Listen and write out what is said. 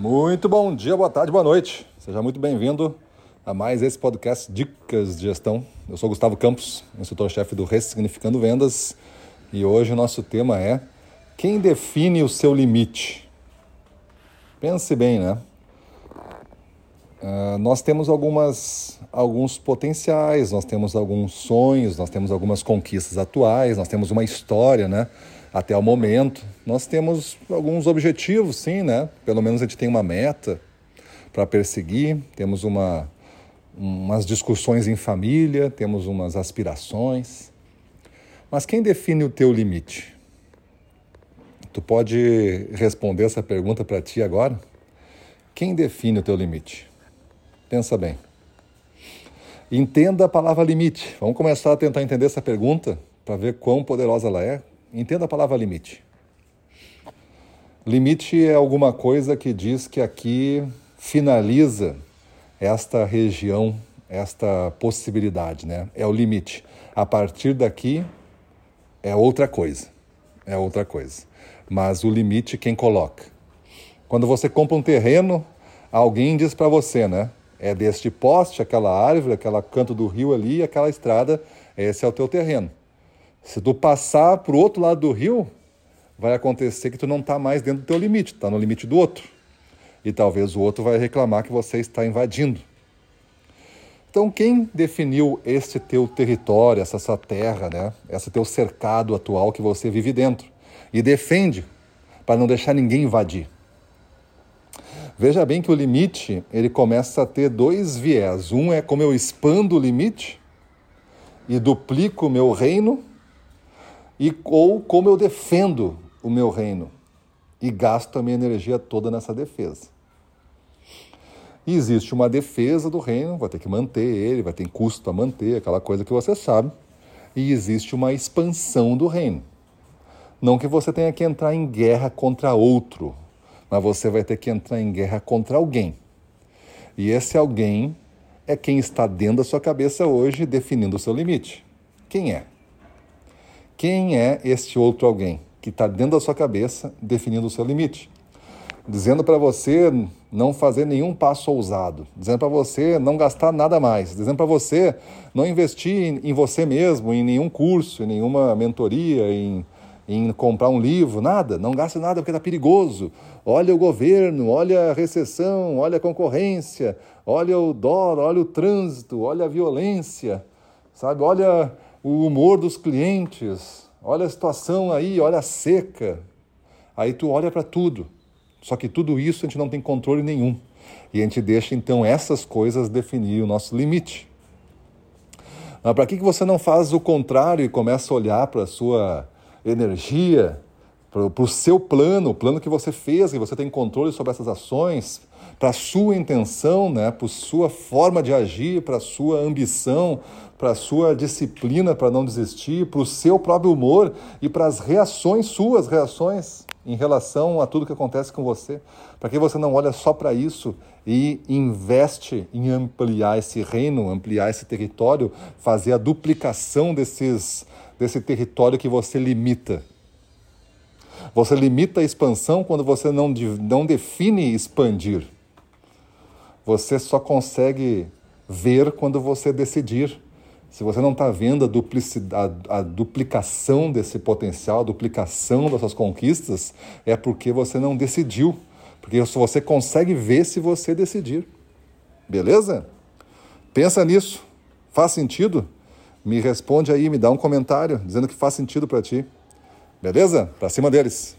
Muito bom dia, boa tarde, boa noite. Seja muito bem-vindo a mais esse podcast Dicas de Gestão. Eu sou Gustavo Campos, instrutor-chefe do Ressignificando Vendas, e hoje o nosso tema é quem define o seu limite? Pense bem, né? Uh, nós temos algumas, alguns potenciais, nós temos alguns sonhos, nós temos algumas conquistas atuais, nós temos uma história, né? Até o momento. Nós temos alguns objetivos, sim, né? Pelo menos a gente tem uma meta para perseguir, temos uma, umas discussões em família, temos umas aspirações. Mas quem define o teu limite? Tu pode responder essa pergunta para ti agora? Quem define o teu limite? Pensa bem. Entenda a palavra limite. Vamos começar a tentar entender essa pergunta para ver quão poderosa ela é. Entenda a palavra limite. Limite é alguma coisa que diz que aqui finaliza esta região, esta possibilidade, né? É o limite. A partir daqui é outra coisa. É outra coisa. Mas o limite quem coloca. Quando você compra um terreno, alguém diz para você, né? é deste poste, aquela árvore, aquele canto do rio ali, aquela estrada, esse é o teu terreno. Se tu passar para o outro lado do rio, vai acontecer que tu não está mais dentro do teu limite, está no limite do outro. E talvez o outro vai reclamar que você está invadindo. Então, quem definiu este teu território, essa sua terra, né? esse teu cercado atual que você vive dentro? E defende para não deixar ninguém invadir. Veja bem que o limite ele começa a ter dois viés. Um é como eu expando o limite e duplico o meu reino, e ou como eu defendo o meu reino e gasto a minha energia toda nessa defesa. E existe uma defesa do reino, vai ter que manter ele, vai ter custo a manter, aquela coisa que você sabe. E existe uma expansão do reino. Não que você tenha que entrar em guerra contra outro, mas você vai ter que entrar em guerra contra alguém. E esse alguém é quem está dentro da sua cabeça hoje definindo o seu limite. Quem é? Quem é este outro alguém que está dentro da sua cabeça definindo o seu limite? Dizendo para você não fazer nenhum passo ousado, dizendo para você não gastar nada mais, dizendo para você não investir em você mesmo, em nenhum curso, em nenhuma mentoria, em em comprar um livro, nada, não gaste nada porque está perigoso. Olha o governo, olha a recessão, olha a concorrência, olha o dólar, olha o trânsito, olha a violência, sabe? Olha o humor dos clientes, olha a situação aí, olha a seca. Aí tu olha para tudo. Só que tudo isso a gente não tem controle nenhum. E a gente deixa então essas coisas definir o nosso limite. Para que, que você não faz o contrário e começa a olhar para a sua energia para o seu plano, o plano que você fez, que você tem controle sobre essas ações, para a sua intenção, né, para a sua forma de agir, para a sua ambição, para a sua disciplina para não desistir, para o seu próprio humor e para as reações, suas reações em relação a tudo que acontece com você. Para que você não olha só para isso e investe em ampliar esse reino, ampliar esse território, fazer a duplicação desses desse território que você limita. Você limita a expansão quando você não, não define expandir. Você só consegue ver quando você decidir. Se você não está vendo a, a, a, duplicação desse potencial, a duplicação das suas conquistas, é porque você não decidiu. Porque você consegue ver se você decidir. Beleza? Pensa nisso. Faz sentido? me responde aí, me dá um comentário dizendo que faz sentido para ti. Beleza? Para cima deles.